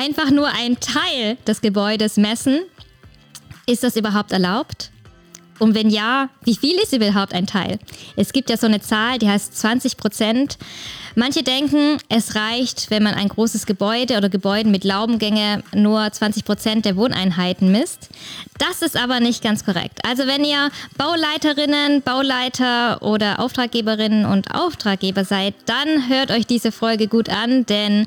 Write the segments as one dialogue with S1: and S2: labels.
S1: einfach nur einen Teil des Gebäudes messen, ist das überhaupt erlaubt? Und wenn ja, wie viel ist überhaupt ein Teil? Es gibt ja so eine Zahl, die heißt 20 Prozent. Manche denken, es reicht, wenn man ein großes Gebäude oder Gebäude mit Laubengänge nur 20 Prozent der Wohneinheiten misst. Das ist aber nicht ganz korrekt. Also wenn ihr Bauleiterinnen, Bauleiter oder Auftraggeberinnen und Auftraggeber seid, dann hört euch diese Folge gut an, denn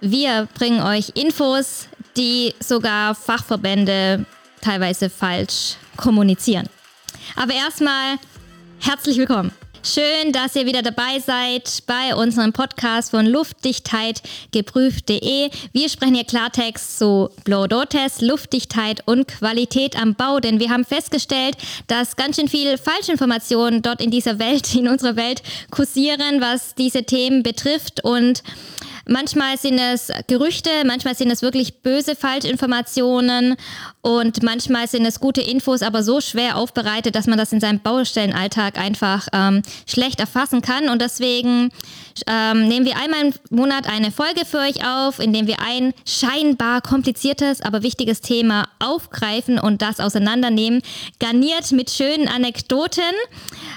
S1: wir bringen euch Infos, die sogar Fachverbände teilweise falsch kommunizieren. Aber erstmal herzlich willkommen. Schön, dass ihr wieder dabei seid bei unserem Podcast von Luftdichtheit geprüft.de. Wir sprechen hier Klartext zu Blow-Door-Test, Luftdichtheit und Qualität am Bau, denn wir haben festgestellt, dass ganz schön viel Falschinformationen dort in dieser Welt, in unserer Welt kursieren, was diese Themen betrifft und Manchmal sind es Gerüchte, manchmal sind es wirklich böse Falschinformationen und manchmal sind es gute Infos, aber so schwer aufbereitet, dass man das in seinem Baustellenalltag einfach ähm, schlecht erfassen kann. Und deswegen ähm, nehmen wir einmal im Monat eine Folge für euch auf, in dem wir ein scheinbar kompliziertes, aber wichtiges Thema aufgreifen und das auseinandernehmen, garniert mit schönen Anekdoten.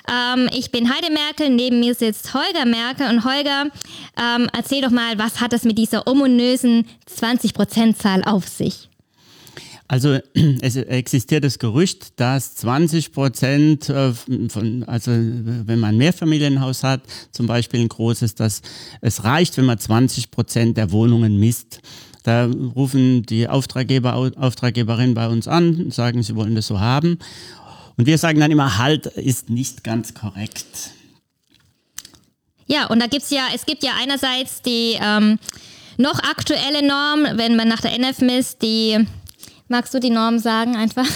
S1: Ähm, ich bin Heide Merkel, neben mir sitzt Holger Merkel und Holger, ähm, erzähl doch mal, was hat es mit dieser ominösen 20%-Zahl auf sich?
S2: Also es existiert das Gerücht, dass 20 Prozent äh, von, also wenn man ein Mehrfamilienhaus hat, zum Beispiel ein großes, dass es reicht, wenn man 20 Prozent der Wohnungen misst. Da rufen die Auftraggeber, Auftraggeberinnen bei uns an, sagen, sie wollen das so haben. Und wir sagen dann immer, halt ist nicht ganz korrekt.
S1: Ja, und da gibt's ja, es gibt ja einerseits die ähm, noch aktuelle Norm, wenn man nach der NF misst, die, magst du die Norm sagen einfach?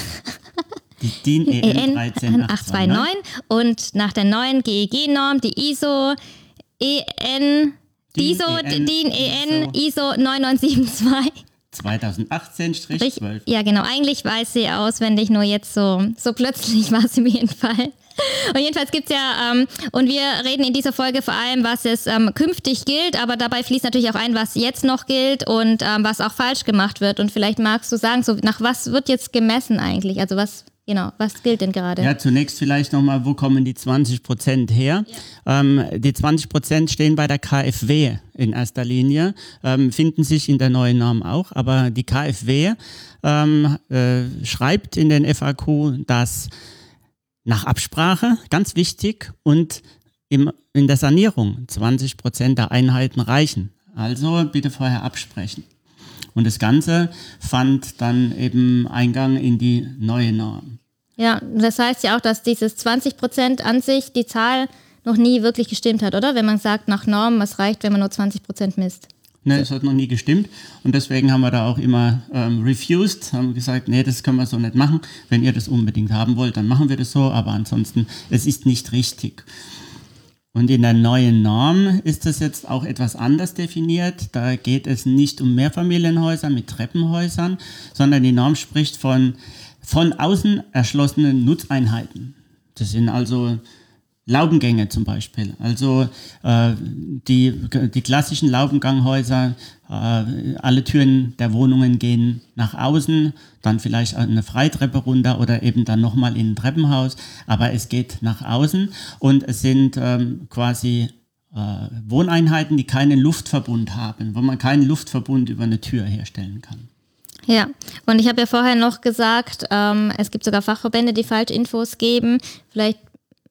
S2: Die DIN EN 13829
S1: und nach der neuen GEG-Norm, die ISO EN, DIN ISO, EN, DIN EN ISO 9972.
S2: 2018-12.
S1: Ja, genau. Eigentlich weiß sie auswendig, nur jetzt so, so plötzlich war sie mir entfallen. Und jedenfalls gibt es ja, ähm, und wir reden in dieser Folge vor allem, was es ähm, künftig gilt, aber dabei fließt natürlich auch ein, was jetzt noch gilt und ähm, was auch falsch gemacht wird. Und vielleicht magst du sagen, so nach was wird jetzt gemessen eigentlich? Also was Genau, was gilt denn gerade?
S2: Ja, zunächst vielleicht nochmal, wo kommen die 20 Prozent her? Ja. Ähm, die 20 Prozent stehen bei der KfW in erster Linie, ähm, finden sich in der neuen Norm auch, aber die KfW ähm, äh, schreibt in den FAQ, dass nach Absprache, ganz wichtig, und im, in der Sanierung 20 Prozent der Einheiten reichen. Also bitte vorher absprechen. Und das Ganze fand dann eben Eingang in die neue Norm.
S1: Ja, das heißt ja auch, dass dieses 20 Prozent an sich die Zahl noch nie wirklich gestimmt hat, oder? Wenn man sagt, nach Norm, es reicht, wenn man nur 20 Prozent misst.
S2: Ne, es hat noch nie gestimmt und deswegen haben wir da auch immer ähm, refused, haben gesagt, nee, das können wir so nicht machen. Wenn ihr das unbedingt haben wollt, dann machen wir das so, aber ansonsten, es ist nicht richtig. Und in der neuen Norm ist das jetzt auch etwas anders definiert. Da geht es nicht um Mehrfamilienhäuser mit Treppenhäusern, sondern die Norm spricht von von außen erschlossenen Nutzeinheiten. Das sind also Laubengänge zum Beispiel. Also äh, die, die klassischen Laubenganghäuser, äh, alle Türen der Wohnungen gehen nach außen, dann vielleicht eine Freitreppe runter oder eben dann nochmal in ein Treppenhaus, aber es geht nach außen und es sind ähm, quasi äh, Wohneinheiten, die keinen Luftverbund haben, wo man keinen Luftverbund über eine Tür herstellen kann.
S1: Ja, und ich habe ja vorher noch gesagt, ähm, es gibt sogar Fachverbände, die Falschinfos geben. Vielleicht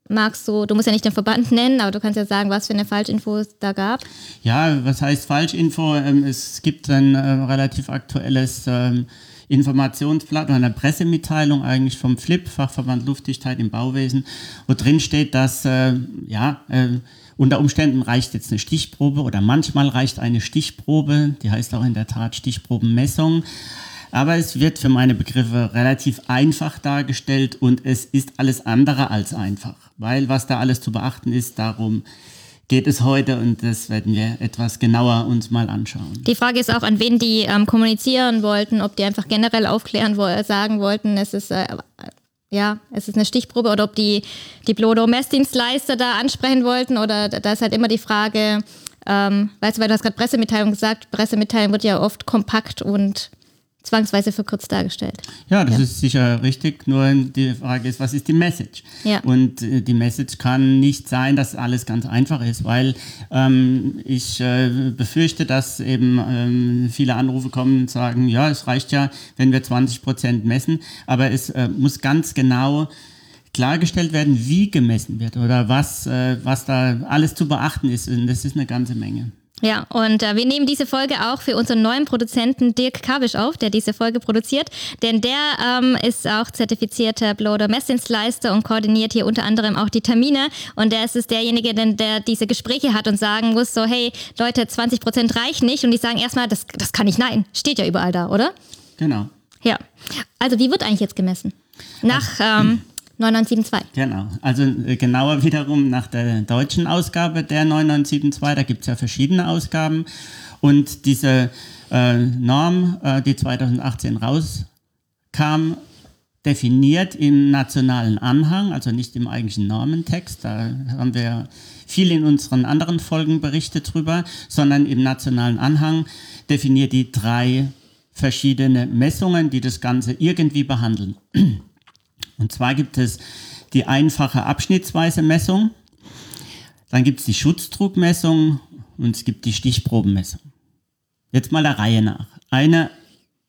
S1: magst du, du musst ja nicht den Verband nennen, aber du kannst ja sagen, was für eine Falschinfo es da gab.
S2: Ja, was heißt Falschinfo? Ähm, es gibt ein äh, relativ aktuelles ähm, Informationsblatt oder eine Pressemitteilung eigentlich vom FLIP, Fachverband Luftdichtheit im Bauwesen, wo drin steht, dass äh, ja, äh, unter Umständen reicht jetzt eine Stichprobe oder manchmal reicht eine Stichprobe, die heißt auch in der Tat Stichprobenmessung. Aber es wird für meine Begriffe relativ einfach dargestellt und es ist alles andere als einfach, weil was da alles zu beachten ist, darum geht es heute und das werden wir etwas genauer uns mal anschauen.
S1: Die Frage ist auch, an wen die ähm, kommunizieren wollten, ob die einfach generell aufklären wo sagen wollten, es ist äh, ja, es ist eine Stichprobe oder ob die, die Blodo-Messdienstleister da ansprechen wollten oder da ist halt immer die Frage, Ähm, weißt du, weil du hast gerade Pressemitteilung gesagt, Pressemitteilung wird ja oft kompakt und zwangsweise verkürzt dargestellt.
S2: Ja, das ja. ist sicher richtig. Nur die Frage ist, was ist die Message?
S1: Ja.
S2: Und äh, die Message kann nicht sein, dass alles ganz einfach ist, weil ähm, ich äh, befürchte, dass eben ähm, viele Anrufe kommen und sagen, ja, es reicht ja, wenn wir 20 Prozent messen, aber es äh, muss ganz genau klargestellt werden, wie gemessen wird oder was, äh, was da alles zu beachten ist. Und das ist eine ganze Menge.
S1: Ja, und äh, wir nehmen diese Folge auch für unseren neuen Produzenten Dirk Kavisch auf, der diese Folge produziert. Denn der ähm, ist auch zertifizierter Blower Messdienstleister und koordiniert hier unter anderem auch die Termine. Und der ist es derjenige, denn, der diese Gespräche hat und sagen muss, so, hey, Leute, 20 Prozent reicht nicht. Und die sagen erstmal, das, das kann nicht, nein. Steht ja überall da, oder?
S2: Genau.
S1: Ja. Also wie wird eigentlich jetzt gemessen? Nach... Ähm, 9972.
S2: Genau. Also äh, genauer wiederum nach der deutschen Ausgabe der 9972. Da gibt es ja verschiedene Ausgaben. Und diese äh, Norm, äh, die 2018 rauskam, definiert im nationalen Anhang, also nicht im eigentlichen Normentext, da haben wir viel in unseren anderen Folgen berichtet drüber, sondern im nationalen Anhang definiert die drei verschiedene Messungen, die das Ganze irgendwie behandeln. Und zwar gibt es die einfache abschnittsweise Messung, dann gibt es die Schutzdruckmessung und es gibt die Stichprobenmessung. Jetzt mal der Reihe nach. Eine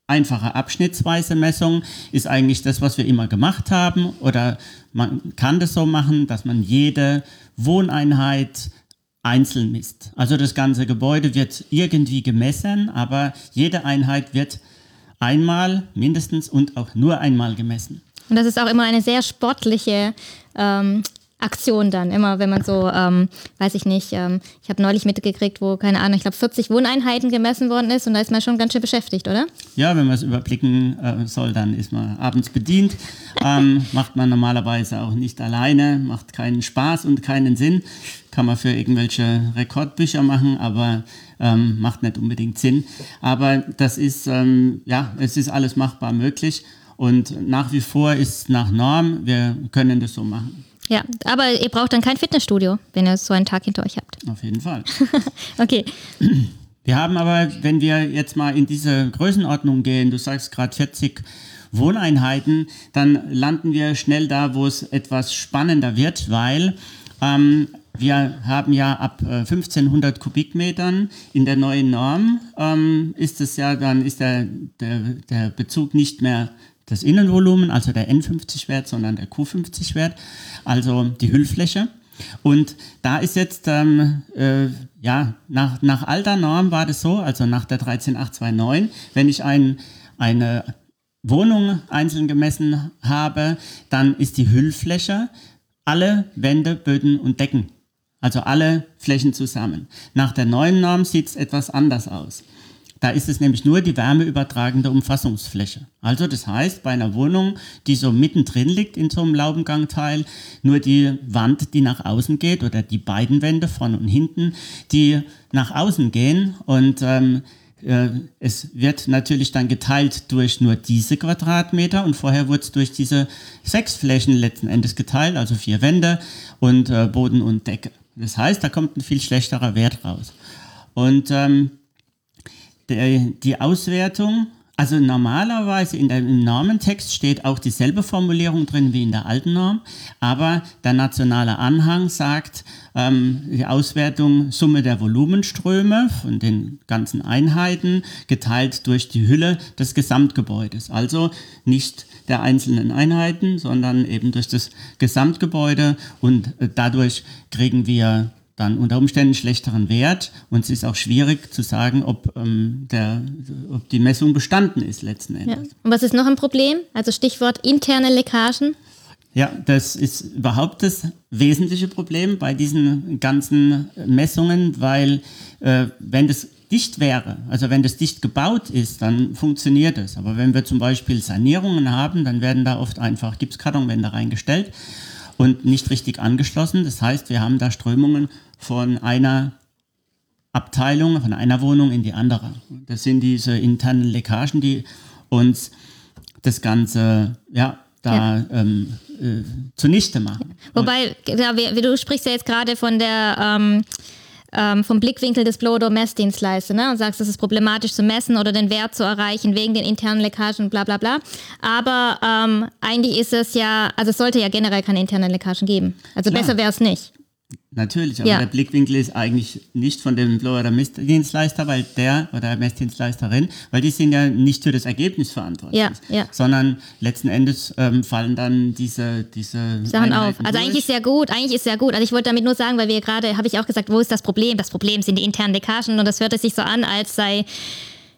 S2: einfache abschnittsweise Messung ist eigentlich das, was wir immer gemacht haben oder man kann das so machen, dass man jede Wohneinheit einzeln misst. Also das ganze Gebäude wird irgendwie gemessen, aber jede Einheit wird einmal mindestens und auch nur einmal gemessen.
S1: Und das ist auch immer eine sehr sportliche ähm, Aktion dann, immer wenn man so, ähm, weiß ich nicht, ähm, ich habe neulich mitgekriegt, wo, keine Ahnung, ich glaube 40 Wohneinheiten gemessen worden ist und da ist man schon ganz schön beschäftigt, oder?
S2: Ja, wenn man es überblicken äh, soll, dann ist man abends bedient. Ähm, macht man normalerweise auch nicht alleine, macht keinen Spaß und keinen Sinn. Kann man für irgendwelche Rekordbücher machen, aber ähm, macht nicht unbedingt Sinn. Aber das ist, ähm, ja, es ist alles machbar möglich. Und nach wie vor ist nach Norm, wir können das so machen.
S1: Ja, aber ihr braucht dann kein Fitnessstudio, wenn ihr so einen Tag hinter euch habt.
S2: Auf jeden Fall.
S1: okay.
S2: Wir haben aber, wenn wir jetzt mal in diese Größenordnung gehen, du sagst gerade 40 Wohneinheiten, dann landen wir schnell da, wo es etwas spannender wird, weil ähm, wir haben ja ab äh, 1500 Kubikmetern in der neuen Norm ähm, ist es ja dann ist der, der, der Bezug nicht mehr das Innenvolumen, also der N50-Wert, sondern der Q50-Wert, also die Hüllfläche. Und da ist jetzt, ähm, äh, ja, nach, nach alter Norm war das so, also nach der 13829, wenn ich ein, eine Wohnung einzeln gemessen habe, dann ist die Hüllfläche alle Wände, Böden und Decken. Also alle Flächen zusammen. Nach der neuen Norm sieht es etwas anders aus. Da ist es nämlich nur die wärmeübertragende Umfassungsfläche. Also das heißt, bei einer Wohnung, die so mittendrin liegt in so einem Laubengangteil, nur die Wand, die nach außen geht oder die beiden Wände vorne und hinten, die nach außen gehen und ähm, äh, es wird natürlich dann geteilt durch nur diese Quadratmeter und vorher wurde es durch diese sechs Flächen letzten Endes geteilt, also vier Wände und äh, Boden und Decke. Das heißt, da kommt ein viel schlechterer Wert raus. Und ähm, der, die Auswertung, also normalerweise in der, im Normentext steht auch dieselbe Formulierung drin wie in der alten Norm, aber der nationale Anhang sagt, ähm, die Auswertung Summe der Volumenströme von den ganzen Einheiten geteilt durch die Hülle des Gesamtgebäudes. Also nicht der einzelnen Einheiten, sondern eben durch das Gesamtgebäude und äh, dadurch kriegen wir dann unter Umständen schlechteren Wert und es ist auch schwierig zu sagen, ob, ähm, der, ob die Messung bestanden ist letzten Endes.
S1: Ja. Und was ist noch ein Problem? Also Stichwort interne Leckagen.
S2: Ja, das ist überhaupt das wesentliche Problem bei diesen ganzen Messungen, weil äh, wenn das dicht wäre, also wenn das dicht gebaut ist, dann funktioniert es. Aber wenn wir zum Beispiel Sanierungen haben, dann werden da oft einfach Gipskartonwände reingestellt und nicht richtig angeschlossen. Das heißt, wir haben da Strömungen von einer Abteilung, von einer Wohnung in die andere. Das sind diese internen Leckagen, die uns das Ganze, ja, da ja. Ähm, äh, zunichte machen.
S1: Wobei, ja, wie, du sprichst ja jetzt gerade von der ähm, ähm, vom Blickwinkel des Blow-Door-Messdienstleister ne, und sagst, das ist problematisch zu messen oder den Wert zu erreichen wegen den internen Leckagen und bla bla bla. Aber ähm, eigentlich ist es ja, also es sollte ja generell keine internen Leckagen geben. Also
S2: Klar.
S1: besser wäre es nicht.
S2: Natürlich, aber
S1: Ja.
S2: der Blickwinkel ist eigentlich nicht von dem Blower oder Messdienstleister, weil der oder Messdienstleisterin, weil die sind ja nicht für das Ergebnis verantwortlich,
S1: Ja, ja.
S2: sondern letzten Endes ähm, fallen dann diese, diese
S1: Sachen auf. Also
S2: durch.
S1: eigentlich ist ja gut, eigentlich ist ja gut. Also ich wollte damit nur sagen, weil wir gerade, habe ich auch gesagt, wo ist das Problem? Das Problem sind die internen Leckagen und das hörte sich so an, als sei,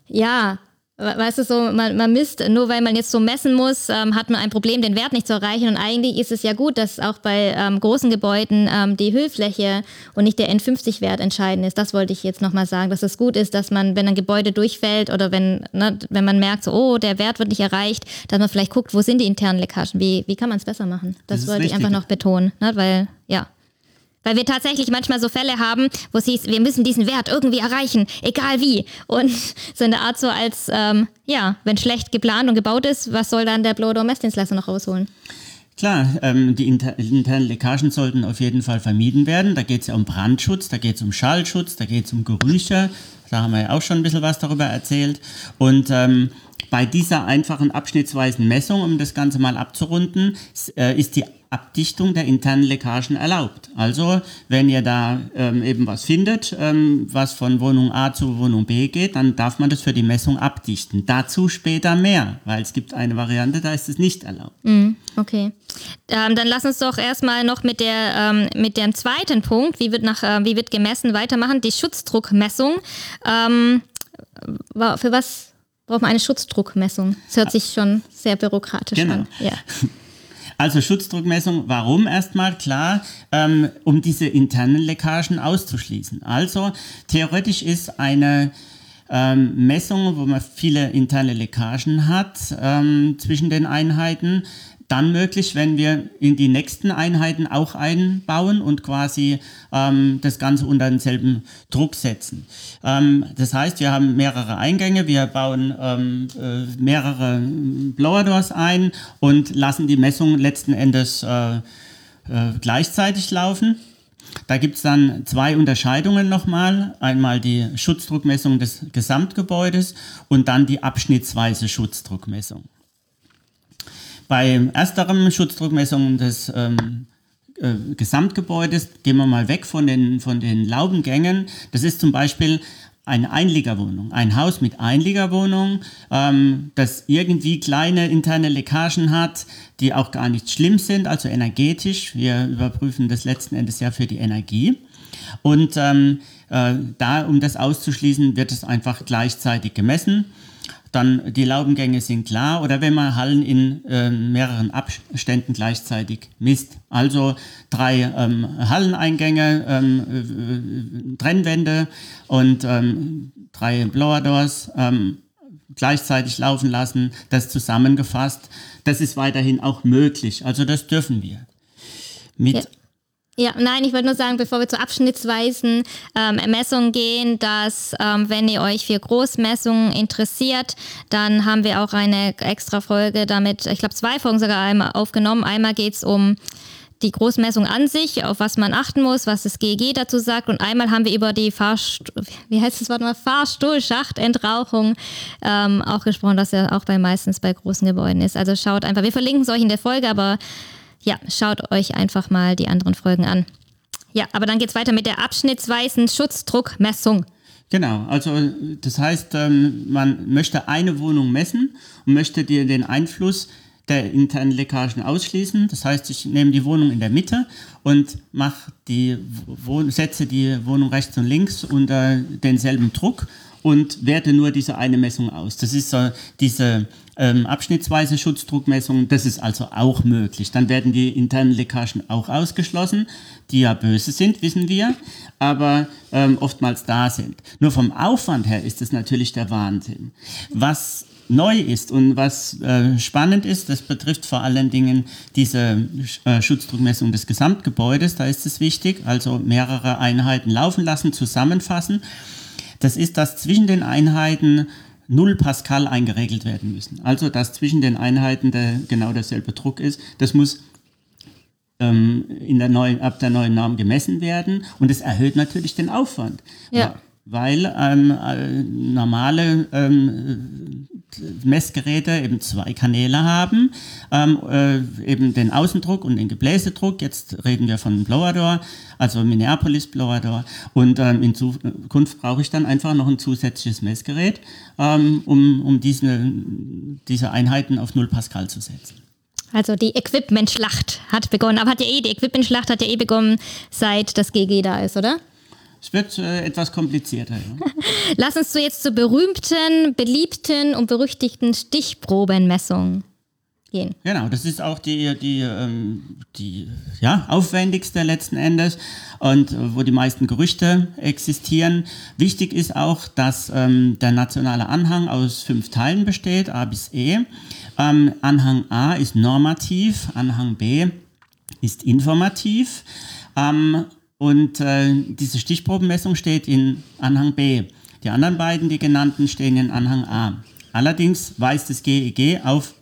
S1: ja, weißt du, so, man, man misst, nur weil man jetzt so messen muss, ähm, hat man ein Problem, den Wert nicht zu erreichen. Und eigentlich ist es ja gut, dass auch bei ähm, großen Gebäuden ähm, die Hüllfläche und nicht der N50-Wert entscheidend ist. Das wollte ich jetzt nochmal sagen, dass es gut ist, dass man, wenn ein Gebäude durchfällt oder wenn, ne, wenn man merkt, so, oh, der Wert wird nicht erreicht, dass man vielleicht guckt, wo sind die internen Leckagen? Wie, wie kann man es besser machen? Das,
S2: Das
S1: wollte ich einfach noch betonen, ne, weil. Weil wir tatsächlich manchmal so Fälle haben, wo es hieß, wir müssen diesen Wert irgendwie erreichen, egal wie. Und so eine Art so als, ähm, ja, wenn schlecht geplant und gebaut ist, was soll dann der Blow-Door-Messdienstleister noch rausholen?
S2: Klar, ähm, die inter internen Leckagen sollten auf jeden Fall vermieden werden. Da geht es ja um Brandschutz, da geht es um Schallschutz, da geht es um Gerüche. Da haben wir ja auch schon ein bisschen was darüber erzählt. Und ähm, bei dieser einfachen abschnittsweisen Messung, um das Ganze mal abzurunden, äh, ist die Abdichtung der internen Leckagen erlaubt. Also, wenn ihr da ähm, eben was findet, ähm, was von Wohnung A zu Wohnung B geht, dann darf man das für die Messung abdichten. Dazu später mehr, weil es gibt eine Variante, da ist es nicht erlaubt.
S1: Okay. Ähm, dann lass uns doch erstmal noch mit, der, ähm, mit dem zweiten Punkt, wie wird, nach, äh, wie wird gemessen, weitermachen. Die Schutzdruckmessung. Ähm, für was braucht man eine Schutzdruckmessung? Das hört sich schon sehr bürokratisch
S2: Genau.
S1: an. Ja.
S2: Also Schutzdruckmessung, warum erstmal? Klar, ähm, um diese internen Leckagen auszuschließen. Also theoretisch ist eine ähm, Messung, wo man viele interne Leckagen hat ähm, zwischen den Einheiten, dann möglich, wenn wir in die nächsten Einheiten auch einbauen und quasi ähm, das Ganze unter denselben Druck setzen. Ähm, das heißt, wir haben mehrere Eingänge, wir bauen ähm, äh, mehrere ähm, Blower Doors ein und lassen die Messung letzten Endes äh, äh, gleichzeitig laufen. Da gibt es dann zwei Unterscheidungen nochmal. Einmal die Schutzdruckmessung des Gesamtgebäudes und dann die abschnittsweise Schutzdruckmessung. Bei ersterem Schutzdruckmessung des ähm, äh, Gesamtgebäudes gehen wir mal weg von den, von den Laubengängen. Das ist zum Beispiel eine Einliegerwohnung, ein Haus mit Einliegerwohnung, ähm, das irgendwie kleine interne Leckagen hat, die auch gar nicht schlimm sind, also energetisch. Wir überprüfen das letzten Endes ja für die Energie. Und ähm, äh, da, um das auszuschließen, wird es einfach gleichzeitig gemessen. Dann die Laubengänge sind klar oder wenn man Hallen in äh, mehreren Abständen gleichzeitig misst. Also drei ähm, Halleneingänge, ähm, äh, Trennwände und ähm, drei Blower Doors ähm, gleichzeitig laufen lassen, das zusammengefasst. Das ist weiterhin auch möglich. Also das dürfen wir. Mit
S1: Ja. Ja, nein, ich wollte nur sagen, bevor wir zu abschnittsweisen ähm, Messungen gehen, dass ähm, wenn ihr euch für Großmessungen interessiert, dann haben wir auch eine extra Folge damit, ich glaube zwei Folgen sogar einmal aufgenommen. Einmal geht es um die Großmessung an sich, auf was man achten muss, was das GEG dazu sagt. Und einmal haben wir über die Fahrst wie heißt das Wort mal? Fahrstuhlschachtentrauchung ähm, auch gesprochen, das ja auch bei meistens bei großen Gebäuden ist. Also schaut einfach, wir verlinken es euch in der Folge, aber ja, schaut euch einfach mal die anderen Folgen an. Ja, aber dann geht es weiter mit der abschnittsweisen Schutzdruckmessung.
S2: Genau, also das heißt, ähm, man möchte eine Wohnung messen und möchte dir den Einfluss der internen Leckagen ausschließen. Das heißt, ich nehme die Wohnung in der Mitte und mache die Wohn setze die Wohnung rechts und links unter denselben Druck und werte nur diese eine Messung aus. Das ist so diese ähm, abschnittsweise Schutzdruckmessung, das ist also auch möglich. Dann werden die internen Leckagen auch ausgeschlossen, die ja böse sind, wissen wir, aber ähm, oftmals da sind. Nur vom Aufwand her ist es natürlich der Wahnsinn. Was neu ist und was äh, spannend ist, das betrifft vor allen Dingen diese äh, Schutzdruckmessung des Gesamtgebäudes, da ist es wichtig, also mehrere Einheiten laufen lassen, zusammenfassen. Das ist, dass zwischen den Einheiten 0 Pascal eingeregelt werden müssen. Also, dass zwischen den Einheiten der, genau derselbe Druck ist. Das muss ähm, in der neuen, ab der neuen Norm gemessen werden und es erhöht natürlich den Aufwand.
S1: Ja.
S2: Weil ähm, äh, normale ähm, Messgeräte eben zwei Kanäle haben, ähm, äh, eben den Außendruck und den Gebläsedruck. Jetzt reden wir von Blower Door, also Minneapolis Blower Door. Und ähm, in Zukunft brauche ich dann einfach noch ein zusätzliches Messgerät, ähm, um, um diese, diese Einheiten auf 0 Pascal zu setzen.
S1: Also die Equipment-Schlacht hat begonnen. Aber hat ja eh, die Equipment-Schlacht hat ja eh begonnen, seit das GG da ist, oder?
S2: Es wird äh, etwas komplizierter. Ja.
S1: Lass uns zu jetzt zur berühmten, beliebten und berüchtigten Stichprobenmessung gehen.
S2: Genau, das ist auch die, die, ähm, die ja, aufwendigste letzten Endes und äh, wo die meisten Gerüchte existieren. Wichtig ist auch, dass ähm, der nationale Anhang aus fünf Teilen besteht, A bis E. Ähm, Anhang A ist normativ, Anhang B ist informativ. Und äh, diese Stichprobenmessung steht in Anhang B. Die anderen beiden, die genannten, stehen in Anhang A. Allerdings weist das GEG e auf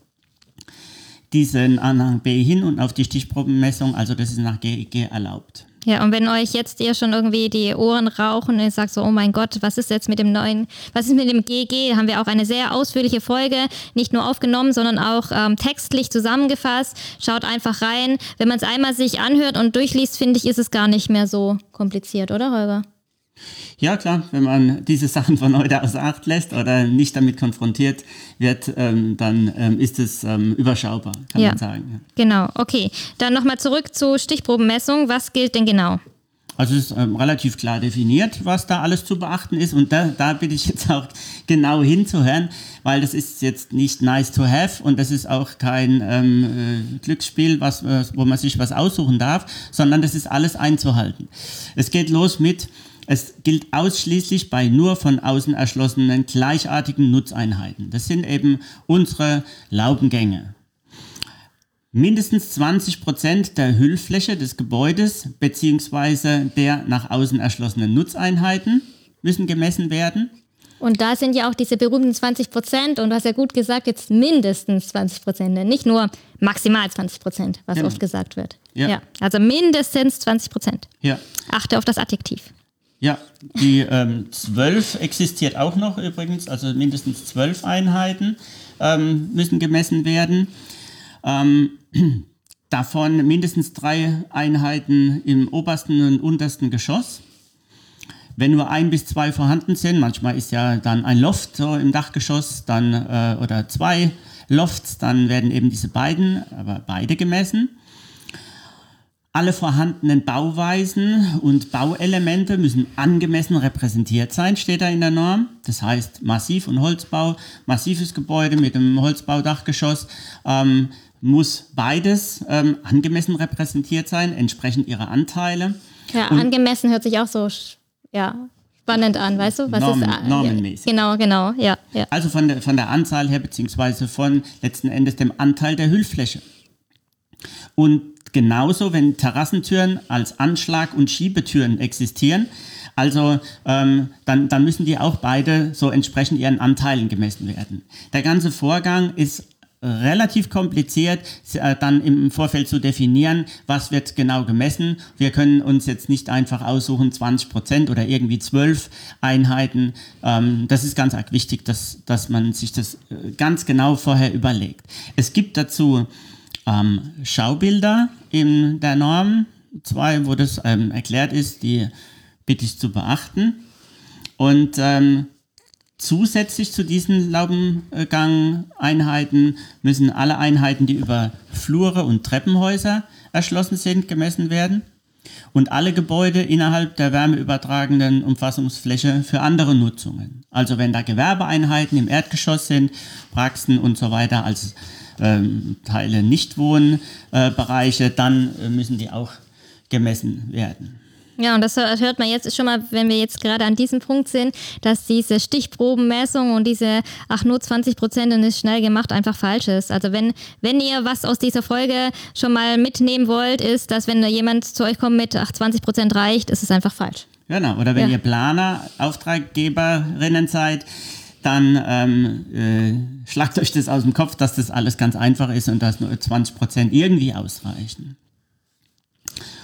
S2: diesen Anhang B hin und auf die Stichprobenmessung, also das ist nach GEG e erlaubt.
S1: Ja, und wenn euch jetzt ihr schon irgendwie die Ohren rauchen und ihr sagt so, oh mein Gott, was ist jetzt mit dem neuen, was ist mit dem GG, haben wir auch eine sehr ausführliche Folge, nicht nur aufgenommen, sondern auch ähm, textlich zusammengefasst. Schaut einfach rein. Wenn man es einmal sich anhört und durchliest, finde ich, ist es gar nicht mehr so kompliziert, oder Holger?
S2: Ja, klar, wenn man diese Sachen von heute aus Acht lässt oder nicht damit konfrontiert wird, ähm, dann ähm, ist es ähm, überschaubar, kann ja. man sagen. Ja.
S1: Genau, okay. Dann nochmal zurück zur Stichprobenmessung. Was gilt denn genau?
S2: Also es ist ähm, relativ klar definiert, was da alles zu beachten ist. Und da, da bitte ich jetzt auch genau hinzuhören, weil das ist jetzt nicht nice to have und das ist auch kein ähm, äh, Glücksspiel, was, äh, wo man sich was aussuchen darf, sondern das ist alles einzuhalten. Es geht los mit es gilt ausschließlich bei nur von außen erschlossenen gleichartigen Nutzeinheiten. Das sind eben unsere Laubengänge. Mindestens 20 Prozent der Hüllfläche des Gebäudes bzw. der nach außen erschlossenen Nutzeinheiten müssen gemessen werden.
S1: Und da sind ja auch diese berühmten 20 Prozent und du hast ja gut gesagt, jetzt mindestens 20 Prozent, nicht nur maximal 20 Prozent, was genau. oft gesagt wird. Ja. ja. Also mindestens 20 Prozent.
S2: Ja.
S1: Achte auf das Adjektiv.
S2: Ja, die ähm, 12 existiert auch noch übrigens, also mindestens 12 Einheiten ähm, müssen gemessen werden. Ähm, davon mindestens drei Einheiten im obersten und untersten Geschoss. Wenn nur ein bis zwei vorhanden sind, manchmal ist ja dann ein Loft so im Dachgeschoss, dann äh, oder zwei Lofts, dann werden eben diese beiden, aber beide gemessen. Alle vorhandenen Bauweisen und Bauelemente müssen angemessen repräsentiert sein, steht da in der Norm. Das heißt Massiv- und Holzbau, massives Gebäude mit einem Holzbaudachgeschoss ähm, muss beides ähm, angemessen repräsentiert sein, entsprechend ihrer Anteile.
S1: Ja, und angemessen hört sich auch so ja, spannend an, weißt du?
S2: Was Normen, ist, äh, normenmäßig.
S1: Genau, genau, ja, ja.
S2: Also von der, von der Anzahl her, beziehungsweise von letzten Endes dem Anteil der Hüllfläche. Und genauso, wenn Terrassentüren als Anschlag- und Schiebetüren existieren. Also ähm, dann, dann müssen die auch beide so entsprechend ihren Anteilen gemessen werden. Der ganze Vorgang ist relativ kompliziert, äh, dann im Vorfeld zu definieren, was wird genau gemessen. Wir können uns jetzt nicht einfach aussuchen, 20 Prozent oder irgendwie 12 Einheiten. Ähm, das ist ganz wichtig, dass, dass man sich das äh, ganz genau vorher überlegt. Es gibt dazu ähm, Schaubilder in der Norm 2, wo das ähm, erklärt ist, die bitte ich zu beachten. Und ähm, zusätzlich zu diesen Laubengang-Einheiten müssen alle Einheiten, die über Flure und Treppenhäuser erschlossen sind, gemessen werden. Und alle Gebäude innerhalb der wärmeübertragenden Umfassungsfläche für andere Nutzungen. Also wenn da Gewerbeeinheiten im Erdgeschoss sind, Praxen und so weiter als Teile Nichtwohnbereiche, äh, dann äh, müssen die auch gemessen werden.
S1: Ja, und das hört man jetzt schon mal, wenn wir jetzt gerade an diesem Punkt sind, dass diese Stichprobenmessung und diese, ach, nur 20 Prozent und ist schnell gemacht, einfach falsch ist. Also wenn, wenn ihr was aus dieser Folge schon mal mitnehmen wollt, ist, dass wenn jemand zu euch kommt mit, ach, 20 Prozent reicht, ist es einfach falsch.
S2: Genau, oder wenn ja. ihr Planer, Auftraggeberinnen seid, dann ähm, äh, schlagt euch das aus dem Kopf, dass das alles ganz einfach ist und dass nur 20 Prozent irgendwie ausreichen.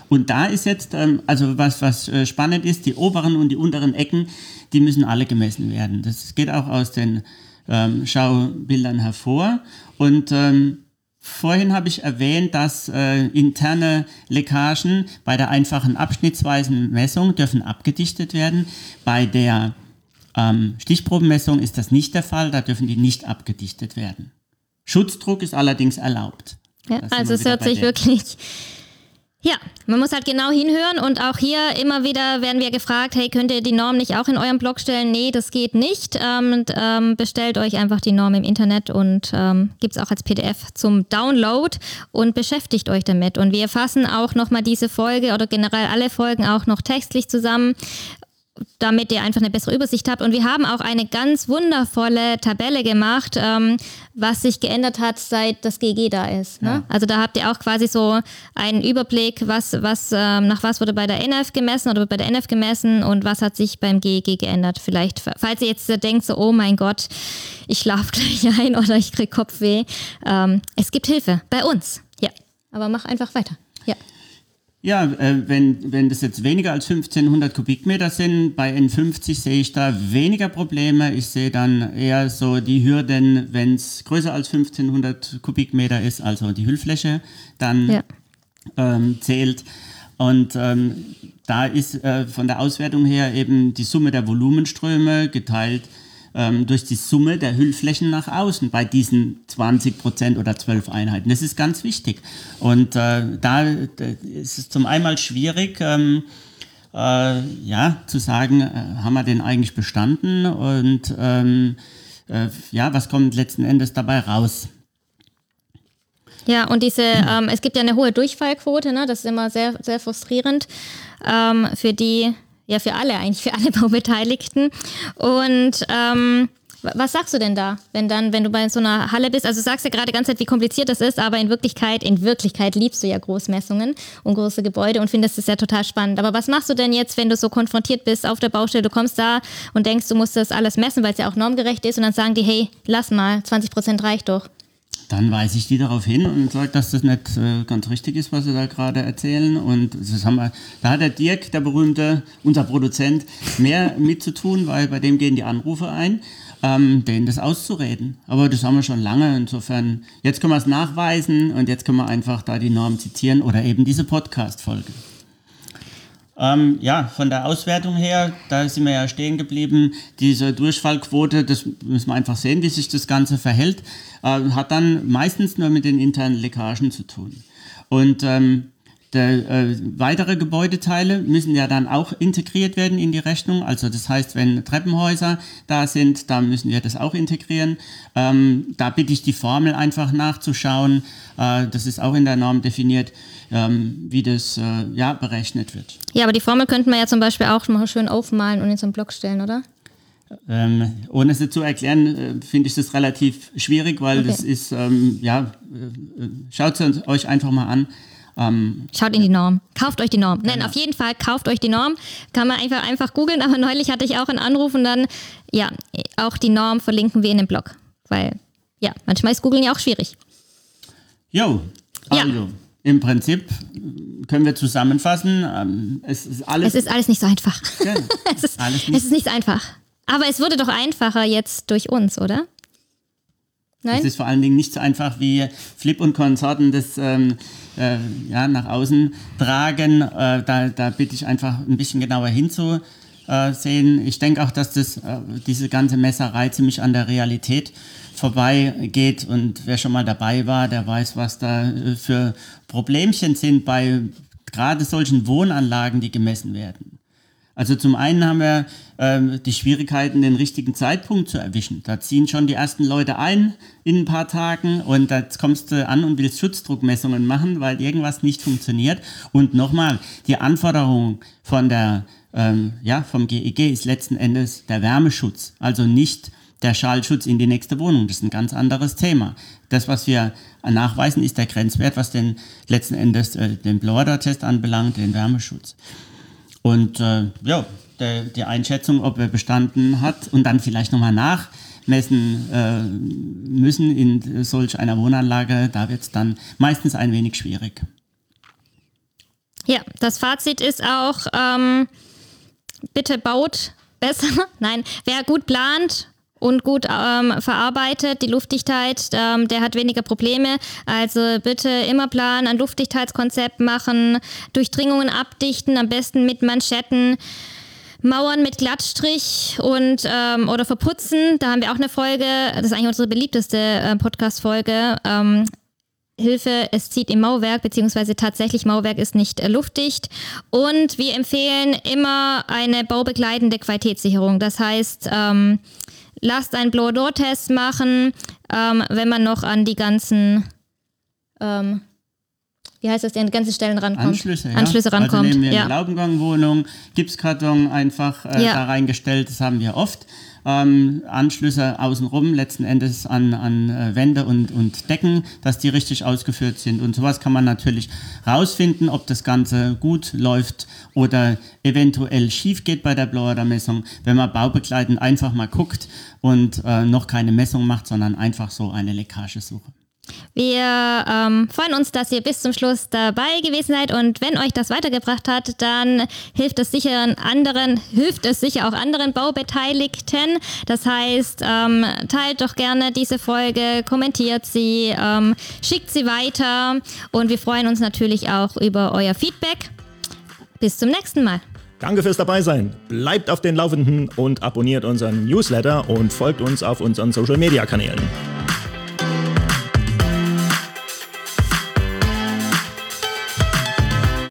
S2: Und da ist jetzt, ähm, also was, was äh, spannend ist, die oberen und die unteren Ecken, die müssen alle gemessen werden. Das geht auch aus den ähm, Schaubildern hervor. Und ähm, Vorhin habe ich erwähnt, dass äh, interne Leckagen bei der einfachen abschnittsweisen Messung dürfen abgedichtet werden. Bei der ähm, Stichprobenmessung ist das nicht der Fall, da dürfen die nicht abgedichtet werden. Schutzdruck ist allerdings erlaubt.
S1: Ja, also es hört sich wirklich ja, man muss halt genau hinhören und auch hier immer wieder werden wir gefragt, hey, könnt ihr die Norm nicht auch in eurem Blog stellen? Nee, das geht nicht. Ähm, und, ähm, bestellt euch einfach die Norm im Internet und ähm, gibt es auch als PDF zum Download und beschäftigt euch damit. Und wir fassen auch nochmal diese Folge oder generell alle Folgen auch noch textlich zusammen damit ihr einfach eine bessere Übersicht habt. Und wir haben auch eine ganz wundervolle Tabelle gemacht, ähm, was sich geändert hat, seit das GG da ist. Ne? Ja. Also da habt ihr auch quasi so einen Überblick, was, was, ähm, nach was wurde bei der NF gemessen oder bei der NF gemessen und was hat sich beim GG geändert. Vielleicht, falls ihr jetzt denkt, so, oh mein Gott, ich schlafe gleich ein oder ich kriege Kopfweh. Ähm, es gibt Hilfe bei uns. Ja, aber mach einfach weiter. Ja.
S2: Ja, äh, wenn, wenn das jetzt weniger als 1500 Kubikmeter sind, bei N50 sehe ich da weniger Probleme. Ich sehe dann eher so die Hürden, wenn es größer als 1500 Kubikmeter ist, also die Hüllfläche dann ja. ähm, zählt. Und ähm, da ist äh, von der Auswertung her eben die Summe der Volumenströme geteilt ähm, durch die Summe der Hüllflächen nach außen bei diesen 20 Prozent oder 12 Einheiten. Das ist ganz wichtig. Und äh, da, ist es zum einen schwierig, ähm, äh, ja, zu sagen, äh, haben wir den eigentlich bestanden und ähm, äh, ja, was kommt letzten Endes dabei raus?
S1: Ja, und diese, ähm, es gibt ja eine hohe Durchfallquote, ne? das ist immer sehr, sehr frustrierend ähm, für die ja, für alle eigentlich, für alle Baubeteiligten. Und ähm, was sagst du denn da, wenn dann, wenn du bei so einer Halle bist? Also du sagst ja gerade die ganze Zeit, wie kompliziert das ist, aber in Wirklichkeit, in Wirklichkeit liebst du ja Großmessungen und große Gebäude und findest es ja total spannend. Aber was machst du denn jetzt, wenn du so konfrontiert bist auf der Baustelle? Du kommst da und denkst, du musst das alles messen, weil es ja auch normgerecht ist und dann sagen die, hey, lass mal, 20 Prozent reicht doch.
S2: Dann weise ich die darauf hin und sage, dass das nicht äh, ganz richtig ist, was sie da gerade erzählen. Und das haben wir, da hat der Dirk, der berühmte, unser Produzent, mehr mitzutun, weil bei dem gehen die Anrufe ein, ähm, denen das auszureden. Aber das haben wir schon lange. Insofern, jetzt können wir es nachweisen und jetzt können wir einfach da die Norm zitieren oder eben diese Podcast-Folge. Ähm, ja, von der Auswertung her, da sind wir ja stehen geblieben. Diese Durchfallquote, das müssen wir einfach sehen, wie sich das Ganze verhält, äh, hat dann meistens nur mit den internen Leckagen zu tun. Und ähm, der, äh, weitere Gebäudeteile müssen ja dann auch integriert werden in die Rechnung. Also das heißt, wenn Treppenhäuser da sind, da müssen wir das auch integrieren. Ähm, da bitte ich die Formel einfach nachzuschauen. Äh, das ist auch in der Norm definiert ähm, wie das äh, ja, berechnet wird.
S1: Ja, aber die Formel könnten wir ja zum Beispiel auch mal schön aufmalen und in so einen Block stellen, oder?
S2: Ähm, ohne es zu erklären, äh, finde ich das relativ schwierig, weil okay. das ist, ähm, ja, äh, schaut es euch einfach mal an.
S1: Ähm, Schaut in die Norm. Kauft euch die Norm. Nein, genau. auf jeden Fall kauft euch die Norm. Kann man einfach, einfach googeln, aber neulich hatte ich auch einen Anruf und dann, ja, auch die Norm verlinken wir in dem Blog. Weil, ja, manchmal ist Googeln ja auch schwierig.
S2: Jo, also. Ja. Im Prinzip können wir zusammenfassen, ähm, es ist alles.
S1: Es ist alles nicht so einfach. Ja, es, ist, alles nicht es ist nicht so einfach. Aber es wurde doch einfacher jetzt durch uns, oder?
S2: Nein? Es ist vor allen Dingen nicht so einfach wie Flip und Konsorten das ähm, äh, ja, nach außen tragen. Äh, da, da bitte ich einfach ein bisschen genauer hinzusehen. Ich denke auch, dass das, äh, diese ganze Messerei ziemlich an der Realität vorbeigeht und wer schon mal dabei war, der weiß, was da äh, für Problemchen sind bei gerade solchen Wohnanlagen, die gemessen werden. Also zum einen haben wir ähm, die Schwierigkeiten, den richtigen Zeitpunkt zu erwischen. Da ziehen schon die ersten Leute ein in ein paar Tagen und jetzt kommst du an und willst Schutzdruckmessungen machen, weil irgendwas nicht funktioniert. Und nochmal, die Anforderung von der, ähm, ja, vom GEG e ist letzten Endes der Wärmeschutz. Also nicht der Schallschutz in die nächste Wohnung. Das ist ein ganz anderes Thema. Das, was wir nachweisen, ist der Grenzwert, was den letzten Endes äh, den Blower-Test anbelangt, den Wärmeschutz. Und äh, ja, der, die Einschätzung, ob er bestanden hat und dann vielleicht nochmal nachmessen äh, müssen in solch einer Wohnanlage, da wird es dann meistens ein wenig schwierig.
S1: Ja, das Fazit ist auch, ähm, bitte baut besser. Nein, wer gut plant und gut ähm, verarbeitet, die Luftdichtheit, ähm, der hat weniger Probleme. Also bitte immer planen, ein Luftdichtheitskonzept machen, Durchdringungen abdichten, am besten mit Manschetten. Mauern mit Glattstrich und ähm, oder verputzen. Da haben wir auch eine Folge, das ist eigentlich unsere beliebteste äh, Podcast-Folge. Ähm, Hilfe, es zieht im Mauerwerk, beziehungsweise tatsächlich Mauerwerk ist nicht äh, luftdicht. Und wir empfehlen immer eine baubegleitende Qualitätssicherung. Das heißt, ähm, lasst einen Blow-Door-Test machen, ähm, wenn man noch an die ganzen, ähm, wie heißt das, an die ganzen Stellen rankommt.
S2: Anschlüsse, ja.
S1: Anschlüsse rankommt.
S2: Also nehmen wir
S1: ja.
S2: eine Laubengangwohnung, Gipskarton einfach äh,
S1: Ja.
S2: da reingestellt, das haben wir oft. Ähm, Anschlüsse außenrum, letzten Endes an, an äh, Wände und, und Decken, dass die richtig ausgeführt sind. Und sowas kann man natürlich rausfinden, ob das Ganze gut läuft oder eventuell schief geht bei der Blower-Messung, wenn man baubegleitend einfach mal guckt und äh, noch keine Messung macht, sondern einfach so eine Leckagesuche.
S1: Wir ähm, freuen uns, dass ihr bis zum Schluss dabei gewesen seid und wenn euch das weitergebracht hat, dann hilft es sicher anderen, hilft es sicher auch anderen Baubeteiligten. Das heißt, ähm, teilt doch gerne diese Folge, kommentiert sie, ähm, schickt sie weiter und wir freuen uns natürlich auch über euer Feedback. Bis zum nächsten Mal.
S3: Danke fürs Dabeisein. Bleibt auf den Laufenden und abonniert unseren Newsletter und folgt uns auf unseren Social Media Kanälen.